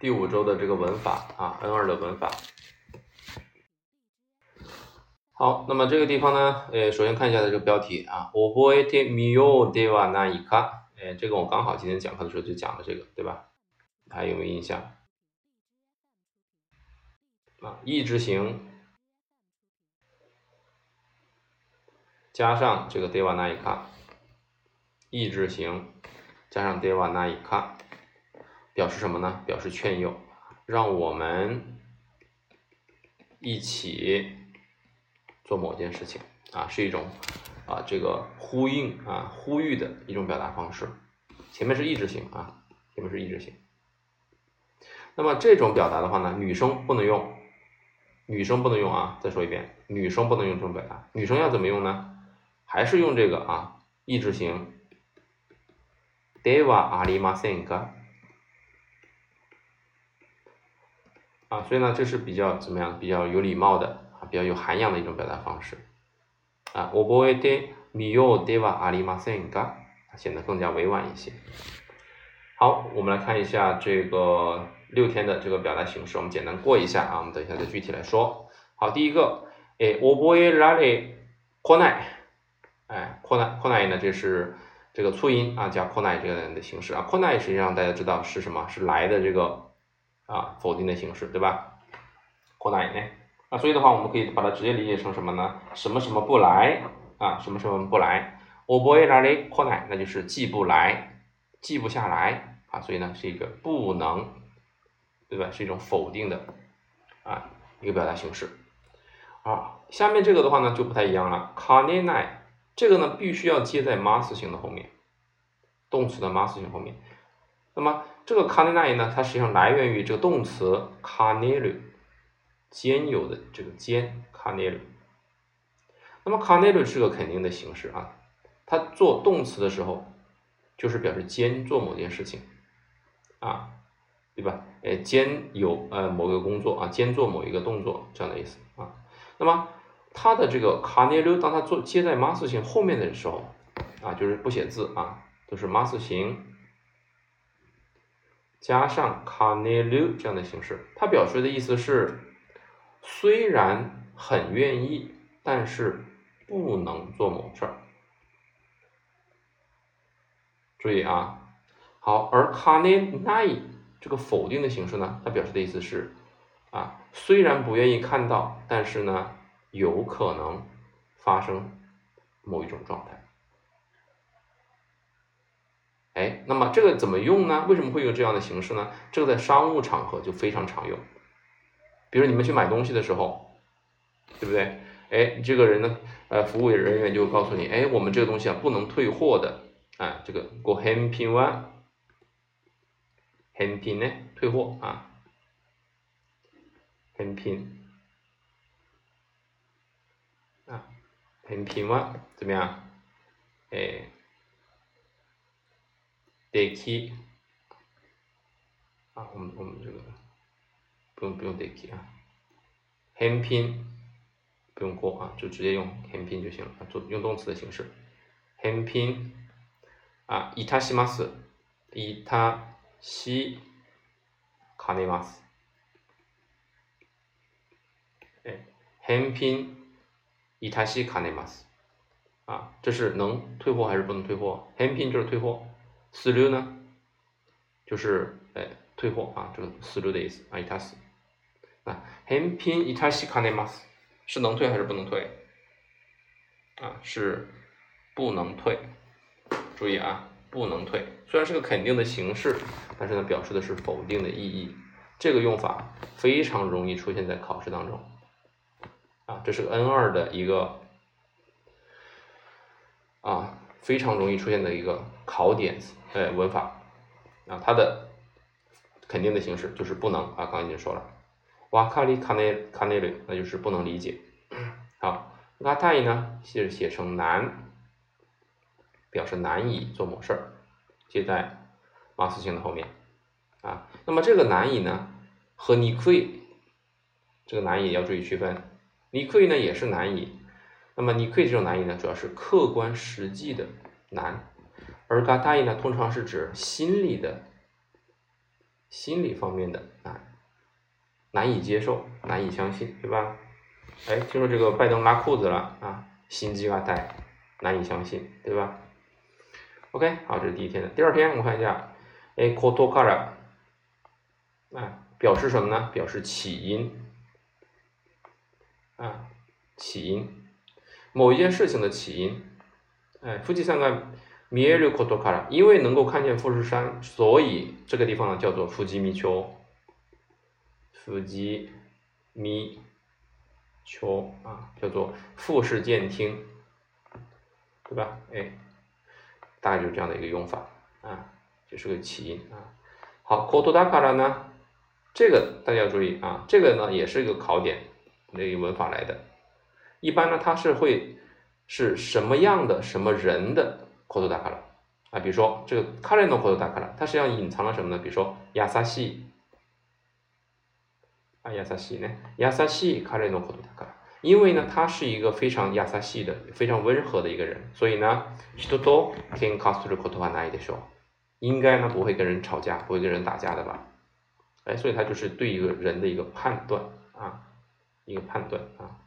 第五周的这个文法啊，N 二的文法。好，那么这个地方呢，呃，首先看一下这个标题啊，覚えてみようではないか。哎，这个我刚好今天讲课的时候就讲了这个，对吧？还有没有印象？啊，意志型加上这个ではないか，意志型加上ではないか。 表示什么呢？表示劝诱，让我们一起做某件事情啊，是一种啊这个呼应啊呼吁的一种表达方式。前面是意志型啊，前面是意志型。那么这种表达的话呢，女生不能用，女生不能用啊。再说一遍，女生不能用这种表达。女生要怎么用呢？还是用这个啊意志型。ではありませんか？ 啊，所以呢，这是比较怎么样？比较有礼貌的啊，比较有涵养的一种表达方式啊。覚えてみようではありませんか？显得更加委婉一些。好，我们来看一下这个六天的这个表达形式，我们简单过一下啊。我们等一下再具体来说。好，第一个，哎，覚えられこない，哎，こないこない呢，这是这个促音啊，加こない这个的形式啊。こない实际上大家知道是什么？是来的这个。 啊，否定的形式，对吧？こないね。啊，所以的话，我们可以把它直接理解成什么呢？什么什么不来啊？什么什么不来？覚えられこない，那就是记不来，记不下来啊。所以呢，是一个不能，对吧？是一种否定的啊一个表达形式。啊，下面这个的话呢就不太一样了。かねない，这个呢必须要接在 mas 型的后面，动词的 mas 型后面。 那么这个 can line 呢，它实际上来源于这个动词卡内鲁，兼有的这个兼卡内鲁。那么卡内鲁是个肯定的形式啊，它做动词的时候，就是表示兼做某件事情啊，对吧？哎，兼有呃某个工作啊，兼做某一个动作这样的意思啊。那么它的这个卡内鲁，当它做接在 mas 型后面的时候啊，就是不写字啊，都是 mas 型。加上卡内鲁这样的形式，它表示的意思是，虽然很愿意，但是不能做某事儿。注意啊，好，而卡内奈这个否定的形式呢，它表示的意思是，啊，虽然不愿意看到，但是呢，有可能发生某一种状态。哎，那么这个怎么用呢？为什么会有这样的形式呢？这个在商务场合就非常常用。比如你们去买东西的时候，对不对？哎，这个人呢，呃，服务人员就告诉你，哎，我们这个东西啊不能退货的，啊，这个过返品完，返品呢退货啊，返品啊，返品完怎么样？哎。得 key 啊，我们我们这个不用不用得 key 啊，返品不用过啊，就直接用返品就行了啊，做用动词的形式，返品啊，いたします，いたしかねます，哎，返品いたしかねます，啊，这是能退货还是不能退货？返品就是退货。 死留呢，就是哎退货啊，这个死留的意思啊，伊塔斯啊，返品伊塔西卡内马斯是能退还是不能退？啊，是不能退。注意啊，不能退。虽然是个肯定的形式，但是呢，表示的是否定的意义。这个用法非常容易出现在考试当中。啊，这是个 N 二的一个啊。非常容易出现的一个考点，呃，文法啊，它的肯定的形式就是不能啊，刚刚已经说了，瓦卡里卡内卡内里，那就是不能理解。好，拉泰呢是写成难，表示难以做某事儿，接在马斯型的后面啊。那么这个难以呢和你可以，这个难以要注意区分，你可以呢也是难以。那么你可以这种难以呢，主要是客观实际的难，而嘎大意呢，通常是指心理的心理方面的难难以接受、难以相信，对吧？哎，听说这个拜登拉裤子了啊，心机啊带，难以相信，对吧？OK，好，这是第一天的。第二天我们看一下，哎，koto kara，啊，表示什么呢？表示起因啊，起因，某一件事情的起因。哎，富士山が見えることから，因为能够看见富士山，所以这个地方呢叫做富士見町。富士見町啊，叫做富士见厅，对吧？哎，大概就是这样的一个用法啊，就是个起因啊。好，ことだから呢，这个大家要注意啊，这个呢也是一个考点那个文法来的， 一般呢它是会。是什么样的什么人的口头打卡了啊？比如说这个卡レの口头打卡了，它实际上隐藏了什么呢？比如说亚萨西啊，亚萨西呢？亚萨西卡レの口头打卡，因为呢，他是一个非常亚萨西的、非常温和的一个人，所以呢，人と喧嘩することはないでしょう。应该呢不会跟人吵架，不会跟人打架的吧？哎，所以他就是对一个人的一个判断啊，一个判断啊。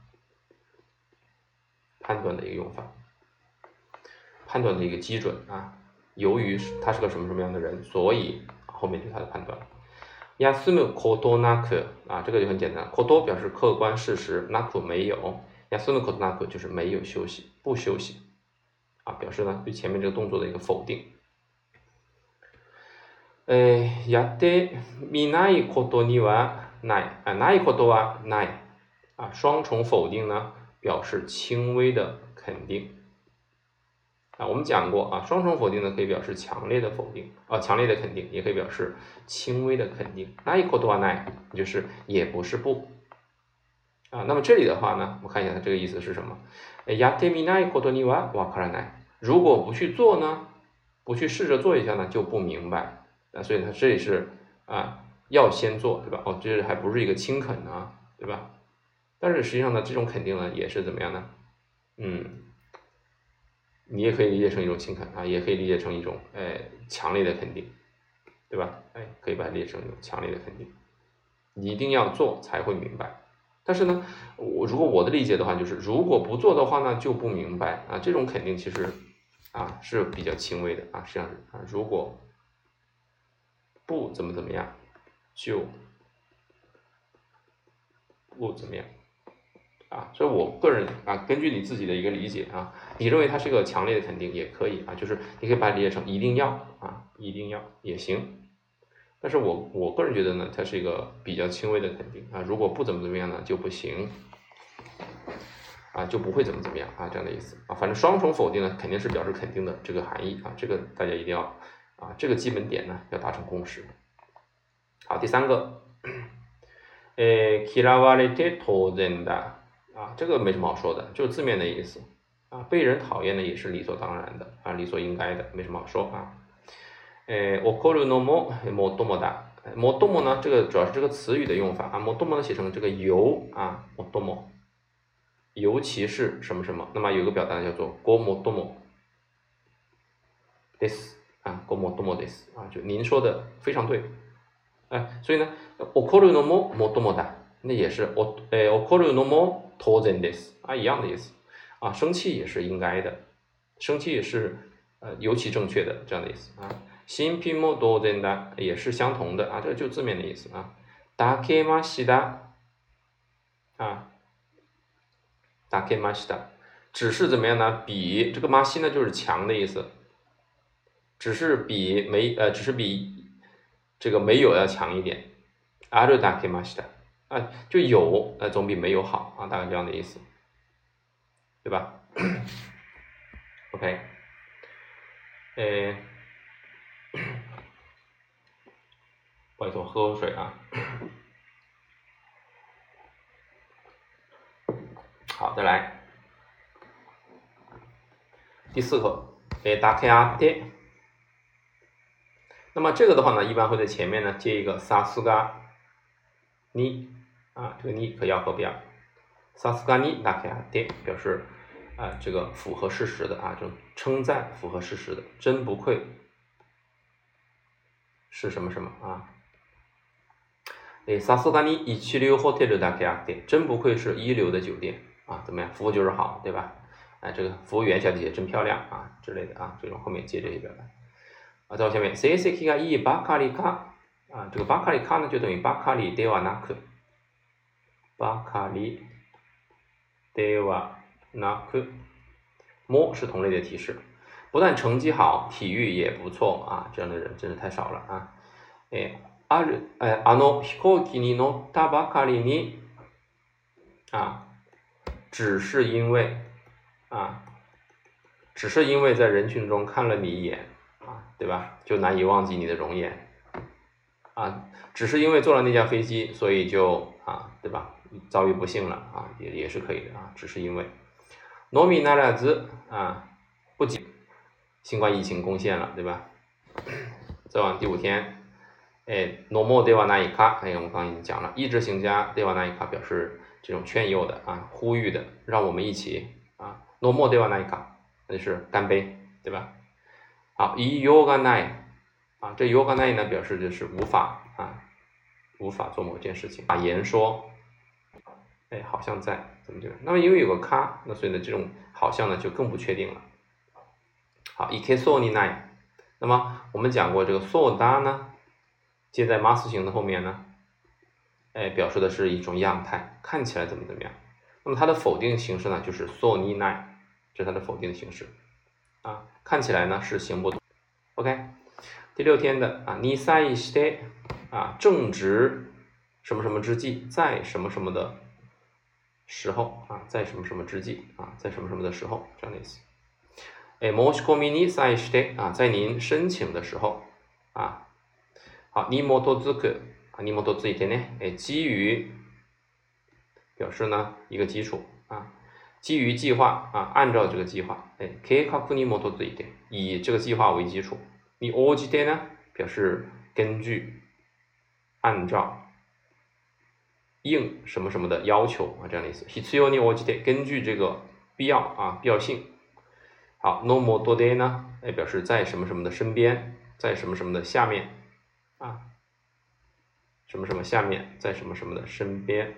判断的一个用法，判断的一个基准啊。由于他是个什么什么样的人，所以后面就是他的判断。休むことなく啊，这个就很简单。こと表示客观事实，なく没有。休むことなく就是没有休息，不休息啊，表示呢对前面这个动作的一个否定。え、やってみないことにはないあ、ないことはない啊，双重否定呢？ 表示轻微的肯定啊，我们讲过啊，双重否定呢可以表示强烈的否定啊，强烈的肯定，也可以表示轻微的肯定。那一口多奈就是也不是不啊。那么这里的话呢，我们看一下它这个意思是什么？やってみないことにはわからない。如果不去做呢，不去试着做一下呢，就不明白啊。所以它这里是啊，要先做，对吧？哦，这还不是一个轻肯啊，对吧？ 但是实际上呢，这种肯定呢也是怎么样呢？嗯，你也可以理解成一种轻肯啊，也可以理解成一种哎强烈的肯定，对吧？哎，可以把它理解成一种强烈的肯定，你一定要做才会明白。但是呢，我如果我的理解的话，就是如果不做的话呢，就不明白啊。这种肯定其实啊是比较轻微的啊，实际上啊，如果不怎么怎么样，就不怎么样。啊，所以我个人啊，根据你自己的一个理解啊，你认为它是个强烈的肯定也可以啊，就是你可以把它理解成一定要啊，一定要也行。但是我我个人觉得呢，它是一个比较轻微的肯定啊，如果不怎么怎么样呢就不行，啊就不会怎么怎么样啊这样的意思啊，反正双重否定呢肯定是表示肯定的这个含义啊，这个大家一定要啊这个基本点呢要达成共识。好，第三个，诶，嫌われて当然だ。 啊，这个没什么好说的，就是字面的意思啊。被人讨厌呢，也是理所当然的啊，理所应该的，没什么好说啊。诶，怒るのももともだ。もとも呢，这个主要是这个词语的用法啊。もとも呢写成这个尤啊，もとも，尤其是什么什么，那么有个表达叫做ごもともです。啊，ごもともです啊，就您说的非常对。哎，所以呢，怒るのももともだ。那也是お诶怒るのも 当然です啊，一样的意思啊，生气也是应该的，生气也是呃尤其正确的这样的意思啊。新品も当然だ也是相同的啊，这就字面的意思啊。だけました啊，だけました只是怎么样呢？比这个まし呢就是强的意思，只是比没呃只是比这个没有要强一点。あるだけました。 啊，就有，呃，总比没有好啊，大概这样的意思，对吧？OK，呃，不好意思，我喝口水啊。好，再来第四课，诶，打开啊，爹。那么这个的话呢，一般会在前面呢接一个萨斯嘎尼。啊，这个你可要和不要？萨斯嘎尼那克亚爹表示啊，这个符合事实的啊，这种称赞符合事实的，真不愧是什么什么啊？ 哎，さすがに一流ホテルだけあって，真不愧是一流的酒店啊！怎么样，服务就是好，对吧？哎，这个服务员小姐姐真漂亮啊之类的啊，这种后面接这些表达。啊，再往下面，成績がいいばかりか啊，这个ばかりか呢就等于ばかりではなく， ばかりではなく，も是同类的提示。不但成绩好，体育也不错啊，这样的人真是太少了啊！哎。ある、え、あの飛行機に乗ったばかりに、啊，只是因为，啊，只是因为在人群中看了你一眼，啊，对吧？就难以忘记你的容颜，啊，只是因为坐了那架飞机，所以就啊，对吧？ 遭遇不幸了啊，也也是可以的啊，只是因为。诺米那俩字啊，不仅新冠疫情攻陷了，对吧？再往第五天。哎，no more de wa nai ka，哎，我们刚刚已经讲了，意志型家德瓦纳伊卡表示这种劝诱的啊，呼吁的，让我们一起啊诺莫德瓦纳伊卡那就是干杯，对吧？好，以 yoga nai，啊，这 yoga nai 呢表示就是无法啊，无法做某件事情。把言说，哎，好像在怎么这个？那么因为有个卡，那所以呢这种好像呢就更不确定了。好，以 k so ni nai，那么我们讲过这个 so da 呢？接在 must 型的后面呢，哎，表示的是一种样态，看起来怎么怎么样。那么它的否定形式呢，就是 so ni nai，这是它的否定形式啊，看起来呢是行不通。OK，第六天的啊，ni sai shite 啊，正值什么什么之际，在什么什么的时候啊，在什么什么之际啊，在什么什么的时候这样的意思。哎，moshikomi ni sai shite 啊，在您申请的时候啊。好，に基づく啊，に基づいてね，哎，基于表示呢一个基础啊，基于计划啊，按照这个计划，哎，計画に基づいて，以这个计划为基础。你応じて呢，表示根据、按照、 应什么什么的要求啊，这样的意思。必要に応じて，根据这个必要啊，必要性。好，のもとで呢，哎，表示在什么什么的身边，在什么什么的下面。啊，什么什么下面，在什么什么的身边，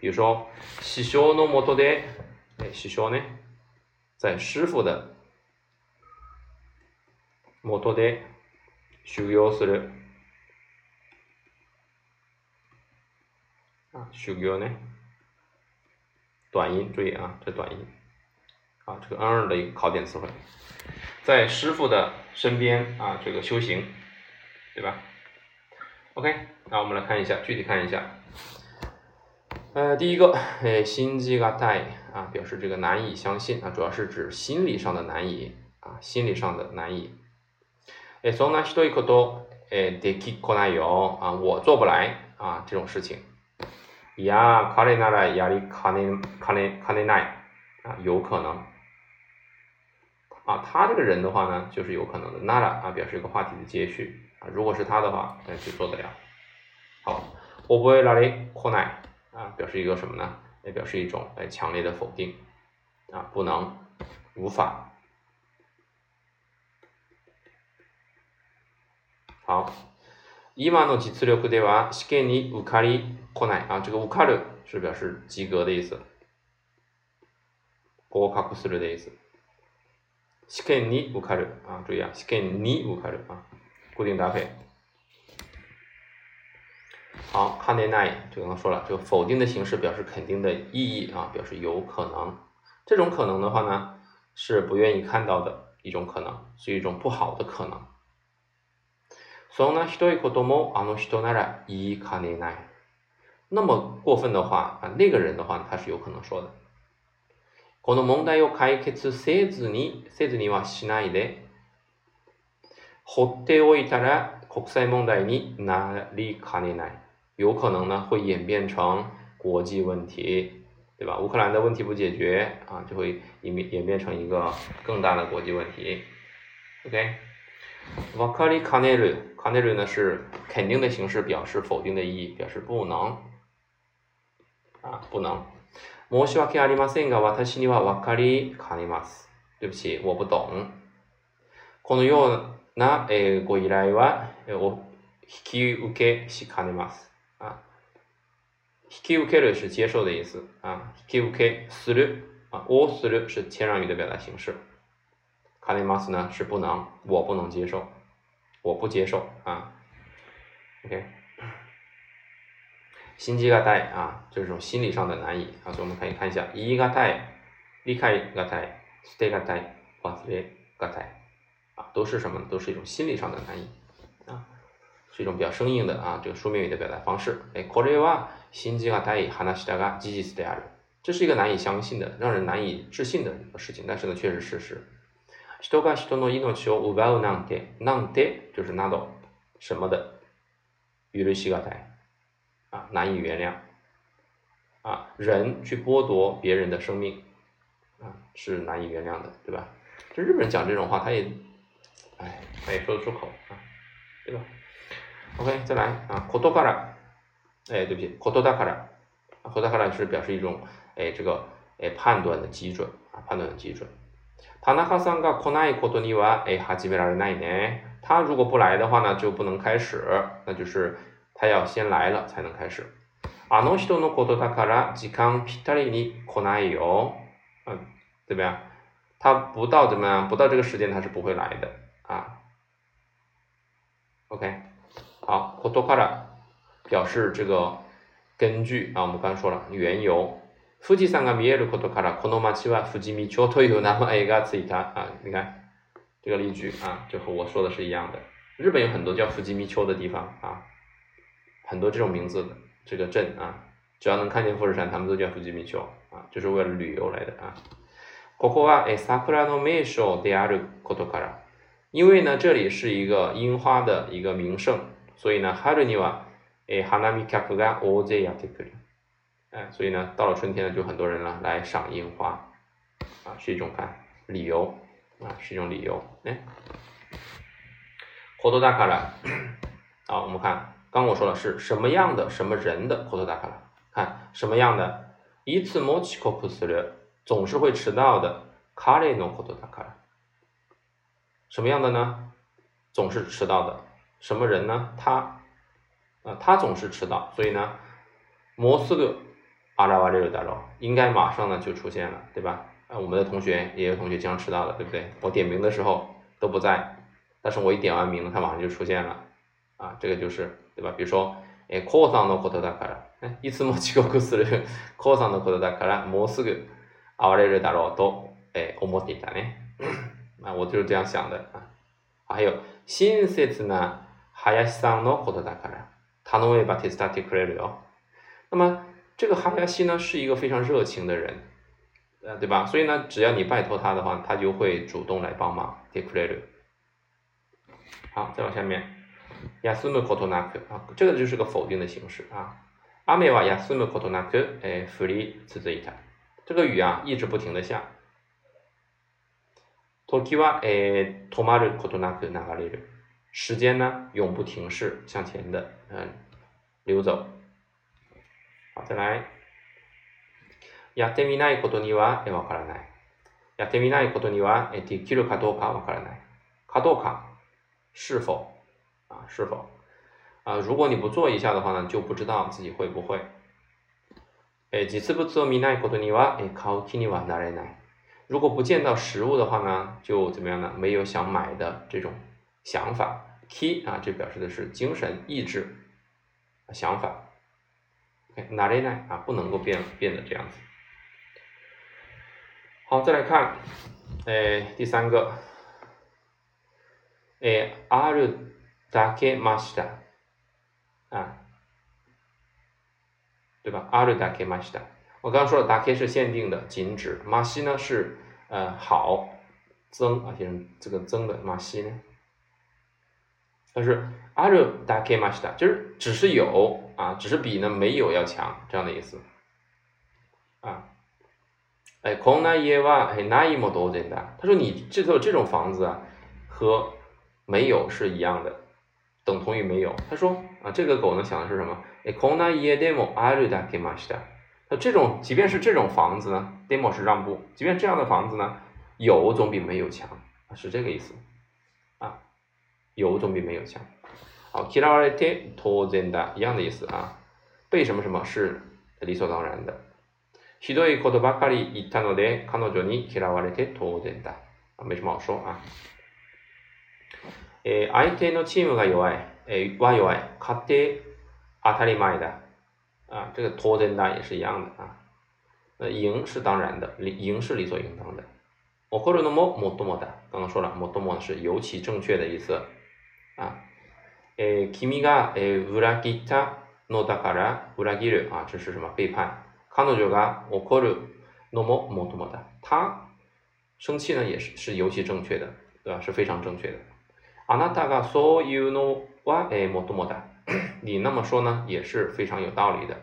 比如说，師匠のもとで，哎，師匠呢，在师傅的もとで修行する， 啊，修行呢，短音，注意啊，这短音，啊，这个 n 的一个考点词汇，在师傅的身边啊，这个修行。对吧？OK，那我们来看一下，具体看一下。呃，第一个，哎，心机が大啊，表示这个难以相信啊，主要是指心理上的难以啊，心理上的難以。え、そんなひどいこと、え、できこないよ啊，我做不来啊，这种事情。 いや、彼ならやりかねかねかねない啊，有可能。啊，他这个人的话呢，就是有可能的。なら啊，表示一个话题的接续。啊，如果是他的话，哎，就做得了。好，我不会拉里扩奈啊，表示一个什么呢？也表示一种哎强烈的否定啊，不能，无法。好， 今の実力では試験に受かりこない啊，这个受かる是表示及格的意思，合格する的意思。試験に受かる啊，注意啊，試験に受かる啊。固定搭配，好，看内奈就刚刚说了，这个否定的形式表示肯定的意义啊，表示有可能。这种可能的话呢，是不愿意看到的一种可能，是一种不好的可能。 そんなひどいこともあの人なら言いかねない。那么过分的话啊，那个人的话他是有可能说的。この問題を解決せずに、せずにはしないで。放っておいたら国際問題になりかねない，有可能呢会演变成国际问题，对吧？乌克兰的问题不解决啊，就会演变演变成一个更大的国际问题。OK，わかりかねる，かねる呢是肯定的形式，表示否定的意义，表示不能啊，不能。申し訳ありませんが、私にはわかりかねます。对不起，我不懂。このような、えー、ご依頼は、えー、お引き受けしかねます。 啊。引き受ける是接受的意思啊。引き受けする啊，をする是谦让语的表达形式。卡内马斯呢是不能，我不能接受， 我不接受啊。OK，心机がたい啊，就是这种心理上的难以啊。所以我们可以看一下，言いがたい、理解がたい、捨てがたい、忘れがたい啊，都是什么？都是一种心理上的难以啊，是一种比较生硬的啊这个书面语的表达方式。哎，これは心機がたい話が事実である。这是一个难以相信的、让人难以置信的一个事情，但是呢，却是事实。 人が人の命を奪うなんて、なんて就是など什么的，許しがたい啊，难以原谅啊，人去剥夺别人的生命啊，是难以原谅的，对吧？这日本人讲这种话，他也，哎，他也说得出口啊，对吧？OK，再来啊，ことから，哎，对不起，ことだから，ことだから是表示一种哎这个哎判断的基准啊，判断的基准。 田中さんが来ないことには、え、始められないね。他如果不来的话呢，就不能开始，那就是他要先来了才能开始。あの人のことだから時間ぴったりに来ないよ。嗯，对不对？他不到怎么样？不到这个时间他是不会来的啊。OK，好，ことから表示这个根据啊，我们刚才说了缘由。 富士山が見えることからこの町は富士見町という名前がついた啊，你看这个例句啊，就和我说的是一样的。日本有很多叫富士見町的地方啊，很多这种名字的这个镇啊，只要能看见富士山，他们都叫富士見町啊，就是为了旅游来的啊。ここは桜の名所であることから，因为呢这里是一个樱花的一个名胜，所以呢春には花見客が大勢やってくる。 哎，所以呢，到了春天呢，就很多人呢来赏樱花，啊，是一种看理由，啊，是一种理由。哎，活多大卡了？好，我们看，刚我说了是什么样的什么人的活多大卡了？看什么样的？一次莫奇科普斯勒总是会迟到的卡雷诺活多大卡了？什么样的呢？总是迟到的什么人呢？他，啊，他总是迟到，所以呢，摩斯个。阿拉瓦这个大佬应该马上呢就出现了，对吧？啊，我们的同学也有同学经常迟到的，对不对？我点名的时候都不在，但是我一点完名，他马上就出现了，啊，这个就是对吧？比如说，哎，コーさんのことだから、哎，いつも遅刻するコーさんのことだから、もうすぐ会われるだろうと、哎，思っていたね。啊，我就是这样想的啊。还有、親切な林さんのことだから、頼めば手伝ってくれるよ。那么 这个哈亚西呢是一个非常热情的人，呃，对吧？所以呢，只要你拜托他的话，他就会主动来帮忙。take care。好，再往下面，亚斯姆科托纳克啊，这个就是个否定的形式啊。阿美瓦亚斯姆科托纳克，哎，弗里次子一台，这个雨啊一直不停的下。托基瓦哎，托马鲁科托纳克哪个来着？时间呢永不停止向前的，嗯，流走。好，再来。やってみないことにはわからない。やってみないことにはできるかどうかわからない。かどうか，是否啊？是否啊？如果你不做一下的话呢，就不知道自己会不会。え実物を見ないことには買う気にはなれない。如果不见到实物的话呢，就怎么样呢？没有想买的这种想法。key 啊，这表示的是精神意志想法。 哪里呢？啊，不能够变变得这样子。好，再来看，哎，第三个，哎，あるだけました，啊，对吧？あるだけました。我刚刚说了，だけ是限定的，仅指。まし呢是呃好增啊，就是这个增的まし呢。但是あるだけました，就是只是有。 啊，只是比呢没有要强这样的意思，啊，哎，空那耶哇，哎，那一么多简单。他说你这座这种房子啊，和没有是一样的，等同于没有。他说啊，这个狗呢想的是什么？哎，空那耶 demo 阿鲁达给马西达。那这种即便是这种房子呢，demo 是让步，即便这样的房子呢，有总比没有强，是这个意思，啊，有总比没有强。好，嫌われて当然だ一样的意思啊。被什么什么是理所当然的。ひどいことばかり言ったので彼女に嫌われて当然だ。啊，没什么好说啊。えー相手のチームが弱い、えーは弱い、勝手当たり前だ。啊，这个当然だ也是一样的啊。那赢是当然的，赢是理所应当的。怒るのももっともだ。刚刚说了，もっとも是尤其正确的意思啊。え君がえ裏切ったのだから裏切る啊，这是什么背叛？彼女が怒るのももっともだ。他生气呢也是是尤其正确的，对吧？是非常正确的。あなたがそういうのはえもっともだ。你那么说呢也是非常有道理的。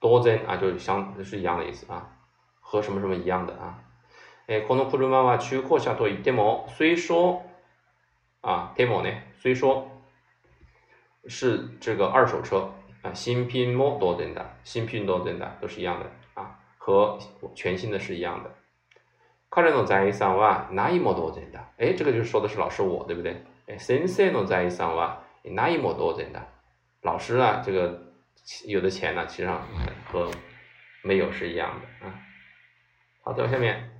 当然啊，就是相是一样的意思啊，和什么什么一样的啊。えこの車は中古車と言っても、虽说 啊，でもね，虽说是这个二手车啊，新品も当然的，新品当然的都是一样的啊，和全新的是一样的。彼の財産はないも当然だ。哎，这个就是说的是老师我，对不对？哎，先生の財産はないも当然だ。老师啊，这个。有的钱呢，其实上和没有是一样的啊。好，再下面，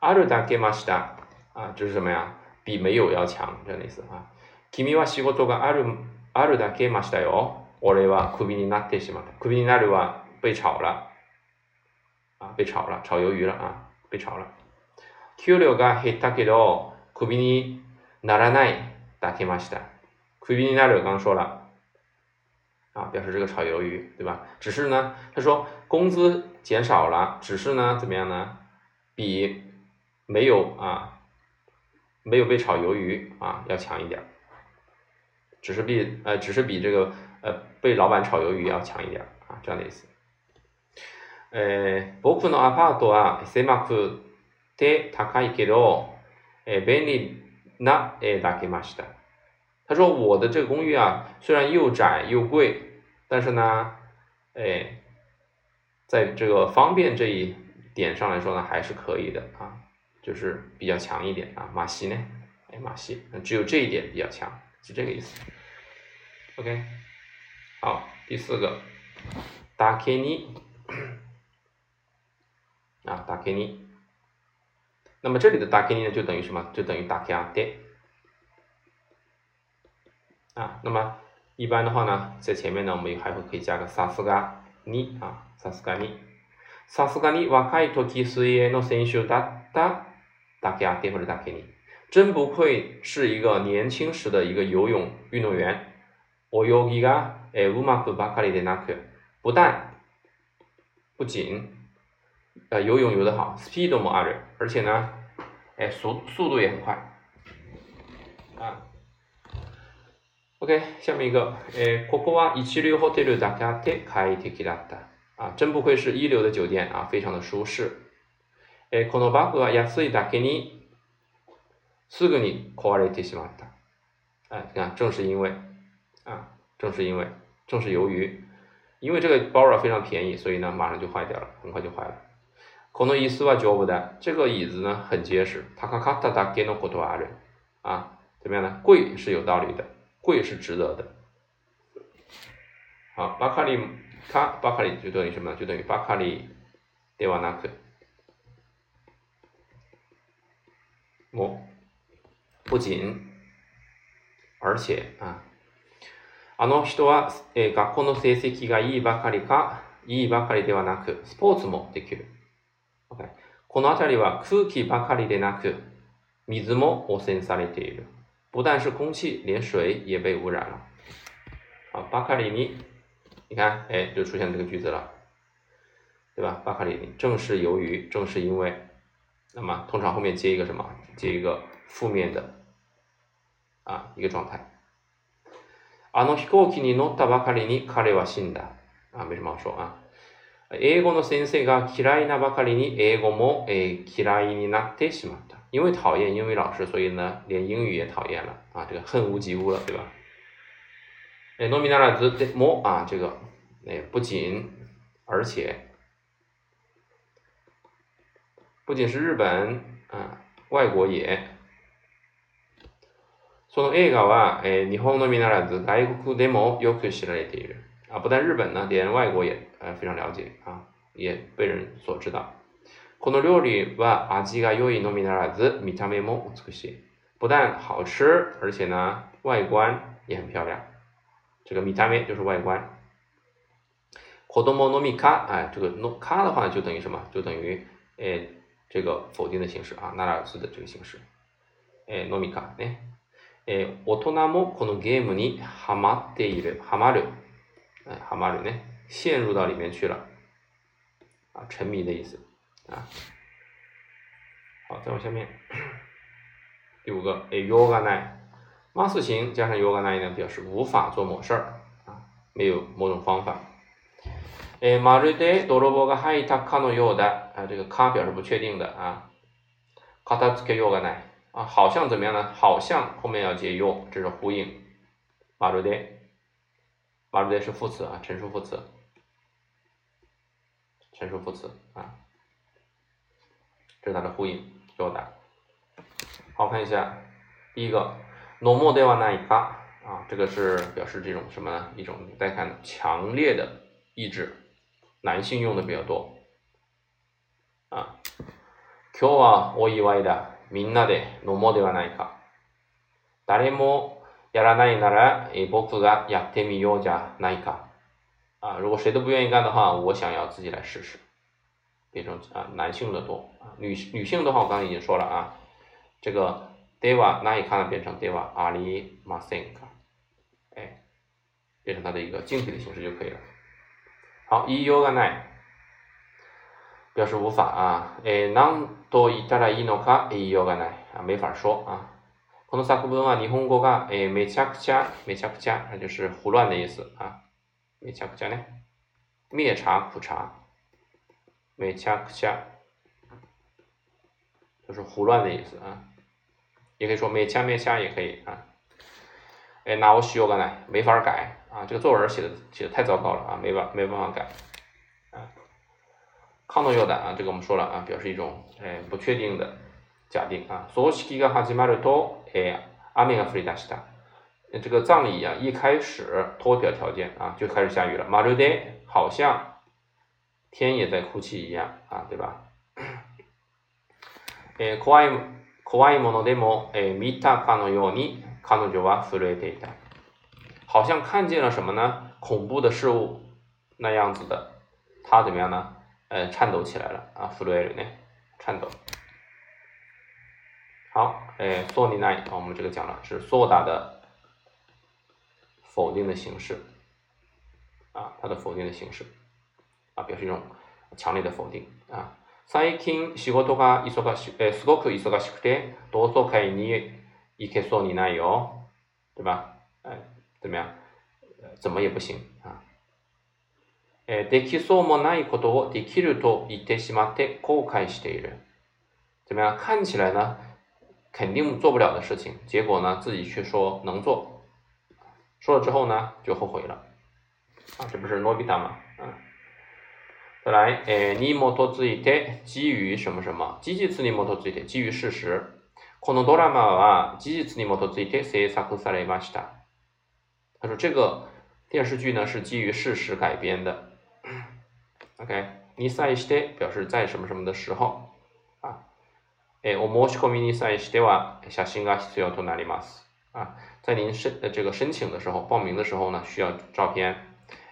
あるだけました啊，这是什么呀？ 比没有要强这样的意思啊。君は仕事があるあるだけましたよ。俺はクビになってしまった。クビになるは被炒了啊，被炒了，炒鱿鱼了啊，被炒了。給料が減ったけどクビにならないだけました。クビになる刚刚说了。啊，表示这个炒鱿鱼，对吧？只是呢，他说工资减少了，只是呢，怎么样呢？比没有啊， 没有被炒鱿鱼啊要强一点，只是比呃，只是比这个呃被老板炒鱿鱼要强一点啊，这样的意思。え、僕のアパートは狭くて高いけど、え、便利なだけました。他说：“我的这个公寓啊，虽然又窄又贵，但是呢，哎，在这个方便这一点上来说呢，还是可以的啊， 就是比较强一点啊。马西呢，哎，马西，只有这一点比较强，是这个意思。OK，好，第四个，打给你啊，打给你。那么这里的打给你呢，就等于什么？就等于打给阿爹。”啊，那么一般的话呢，在前面呢，我们还会可以加个萨斯嘎尼啊，萨斯嘎尼，萨斯嘎尼若い時水泳の選手だった だけあって或者だけに，真不愧是一个年轻时的一个游泳运动员。泳ぎがえうまくばかりでなく，不但不仅呃游泳游得好，スピードもある，而且呢，哎速速度也很快啊。OK，下面一个，诶，ここは一流ホテルだけあって快適だった。啊，真不愧是一流的酒店啊，非常的舒适。 诶，このバッグは安いだけにすぐに壊れてしまった。哎，你看，正是因为啊，正是因为，正是由于，因为这个包啊非常便宜，所以呢马上就坏掉了，很快就坏了。この椅子は丈夫だ。这个椅子呢很结实。高かっただけのことはある。啊，怎么样呢？贵是有道理的。贵是值得的。好，巴卡里卡巴卡里就等于什么？就等于巴卡里德瓦纳克。 我不仅，而且啊，あの人はえ学校の成績がいいばかりか、いいばかりではなく、スポーツもできる。この辺りは空気ばかりでなく、水も汚染されている。不但是空气，连水也被污染了。好，巴卡里尼，你看，哎，就出现这个句子了，对吧？巴卡里尼，正是由于，正是因为，那么通常后面接一个什么？接一个负面的啊一个状态。あの飛行機に乗ったばかりに彼は死んだ。啊，没什么好说啊。英語の先生が嫌いなばかりに英語も、え嫌いになってしまった。因为讨厌英语老师，所以呢，连英语也讨厌了啊，这个恨无及无了，对吧？哎，诺米纳拉兹的莫啊，这个哎，不仅而且不仅是日本啊， 外国也。その映画は、えー、日本のみならず外国でもよく知られている。啊，不但日本呢，连外国也呃非常了解啊，也被人所知道。この料理は味が良いのみならず見た目も美しい。不但好吃，而且呢外观也很漂亮。这个見た目就是外观。子供のみか，哎，这个のか的话就等于什么？就等于诶这个否定的形式啊，那拉兹的这个形式。诶，のみかね。え大人もこのゲームにハマっている、ハマる、哎，ハマるね，陷入到里面去了，啊，沉迷的意思，啊，好，再往下面，第五个，えヨガナイ，マス型加上ヨガナイ呢，表示无法做某事儿，啊，没有某种方法。 えまるで泥棒が入ったかのようだ，啊，这个か表示不确定的啊，片付けヨガナイ。啊，好像怎么样呢？好像后面要接 you，这是呼应。马鲁德，马鲁德是副词啊，陈述副词，陈述副词啊，这是它的呼应，有的。好看一下，第一个，no more de wa nai ka 啊，这个是表示这种什么呢？一种再看强烈的意志， 男性用的比较多啊。今日はお祝いだ。みんなで飲もうではないか。誰もやらないなら、え僕がやってみようじゃないか。啊，如果谁都不愿意干的话，我想要自己来试试。变成啊，男性的多啊，女女性的话，我刚才已经说了啊，这个 deva 那一看变成 deva 阿里马森卡，哎，变成它的一个静体的形式就可以了。 好，一 yoga night。表示无法啊，诶，なんと言ったらいいのか言いようがない啊，没法说啊。この作文は日本語が诶めちゃくちゃめちゃくちゃ，那就是胡乱的意思啊。めちゃくちゃね，灭茶苦茶，めちゃくちゃ就是胡乱的意思啊。也可以说めちゃめちゃ也可以啊。诶，那我しようがない，没法改 啊。这个作文写的写的太糟糕了啊，没办没办法改。康诺药胆啊，这个我们说了啊，表示一种哎不确定的假定啊。所式が始まると、え雨が降り出した。这个葬礼啊，一开始脱表条件啊，就开始下雨了。まるで好像天也在哭泣一样啊，对吧？え怖い怖いものでもえ見たかのように彼女は震えていた。 好像看见了什么呢？恐怖的事物那样子的，他怎么样呢？呃，颤抖起来了啊，弗洛埃尔呢，颤抖。好，哎，索尼奈，我们这个讲了是索达的否定的形式啊，它的否定的形式啊，表示一种强烈的否定啊。最近仕事が忙し、えすごく忙しくて同窓会に行けそうにないよ，对吧？哎， 怎么样？怎么也不行啊。えできそうもないことをできると言ってしまって後悔している。怎么样？看起来呢，肯定做不了的事情，结果呢，自己却说能做，说了之后呢，就后悔了。啊，这不是诺比达吗？嗯。再来，えに基づいて基于什么什么？事実に基づいて基于事实。このドラマは事実に基づいて制作されました。 他说这个电视剧呢是基于事实改编的。OK，に際して表示在什么什么的时候啊，えお申し込みに際しては写真が必要となります啊，在您申呃这个申请的时候，报名的时候呢，需要照片。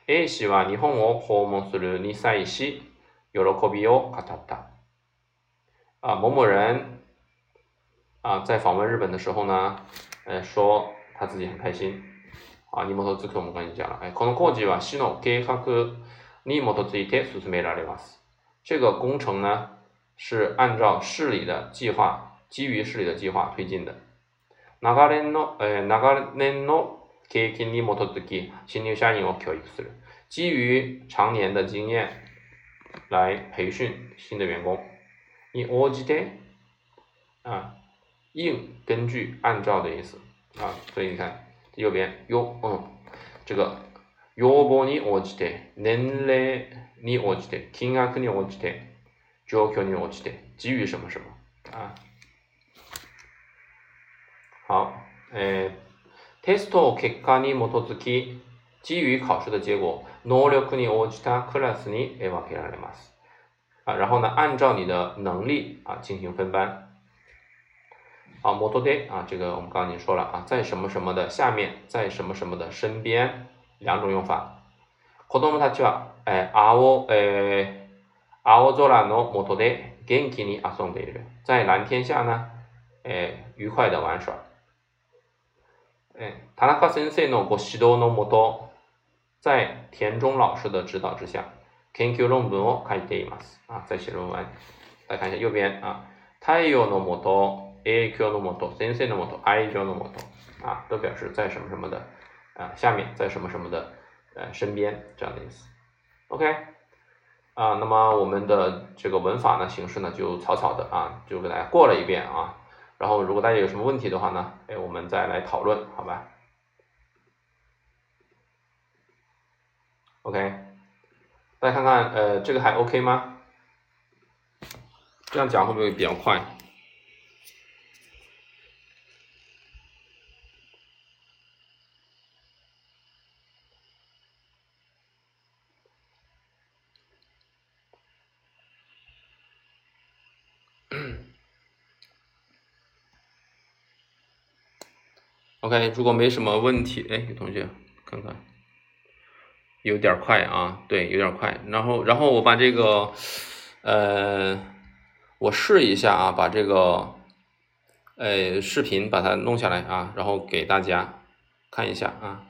A 氏は日本を訪問するに際し喜びを語った啊，某某人啊在访问日本的时候呢，呃说他自己很开心 啊。に基づく我们刚才讲了，哎，この工事は市の計画に基づいて進められます。这个工程呢是按照市里的计划，基于市里的计划推进的。長年の、えー、長年の経験に基づき新入社員を教育する。基于常年的经验来培训新的员工。に応じて啊，应根据按照的意思啊，所以你看 右边有嗯这个。要望に応じて、年齢に応じて、金額に応じて、状況に応じて、基于什么什么啊？好， えテスト結果に基づき、基于考试的结果、能力に応じたクラスに分けられます。啊，然后呢，按照你的能力啊进行分班。 啊，元で啊，这个我们刚刚已经说了啊，在什么什么的下面，在什么什么的身边，两种用法。子供たちは、え青、え青空の元で元気に遊んでいる。在蓝天下呢，え愉快的玩耍。え田中先生のご指導のもと、在田中老师的指導之下。研究論文を書いています啊，在写论文。来看一下右边啊，太陽のもと、 影響のもと、先生のもと、愛情のもと啊，都表示在什么什么的啊下面，在什么什么的呃身边这样的意思。OK 啊，那么我们的这个文法呢形式呢就草草的啊，就给大家过了一遍啊。然后如果大家有什么问题的话呢，哎，我们再来讨论，好吧？OK。大家看看，呃，这个还 OK 吗？这样讲会不会比较快 ？OK，如果没什么问题，哎，有同学看看。有点快啊，对，有点快。然后，然后我把这个，呃，我试一下啊，把这个，呃，视频把它弄下来啊，然后给大家看一下啊。